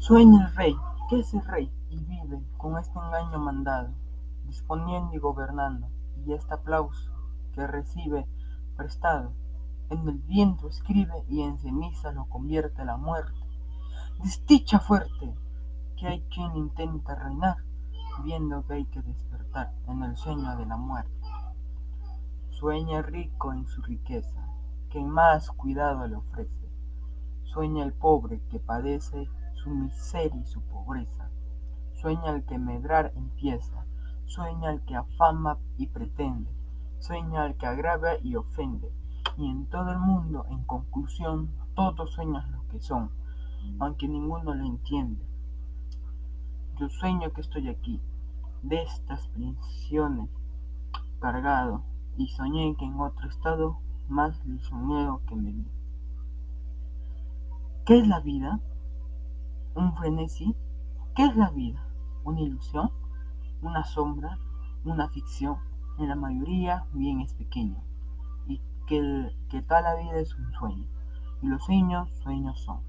Sueña el rey, que es el rey, y vive con este engaño mandado, disponiendo y gobernando, y este aplauso que recibe prestado, en el viento escribe y en ceniza lo convierte la muerte. Desdicha fuerte, que hay quien intenta reinar, viendo que hay que despertar en el sueño de la muerte. Sueña rico en su riqueza, que más cuidado le ofrece. Sueña el pobre que padece su miseria y su pobreza. Sueña el que medrar empieza, sueña el que afama y pretende, sueña el que agrava y ofende, y en todo el mundo, en conclusión, todos sueñan lo que son, aunque ninguno lo entiende. Yo sueño que estoy aquí, de estas prisiones, cargado, y soñé que en otro estado más lisonjero que me vi. ¿Qué es la vida? Un frenesí. ¿Qué es la vida? ¿Una ilusión? ¿Una sombra? ¿Una ficción? En la mayoría bien es pequeño y que, que toda la vida es un sueño y los sueños sueños son.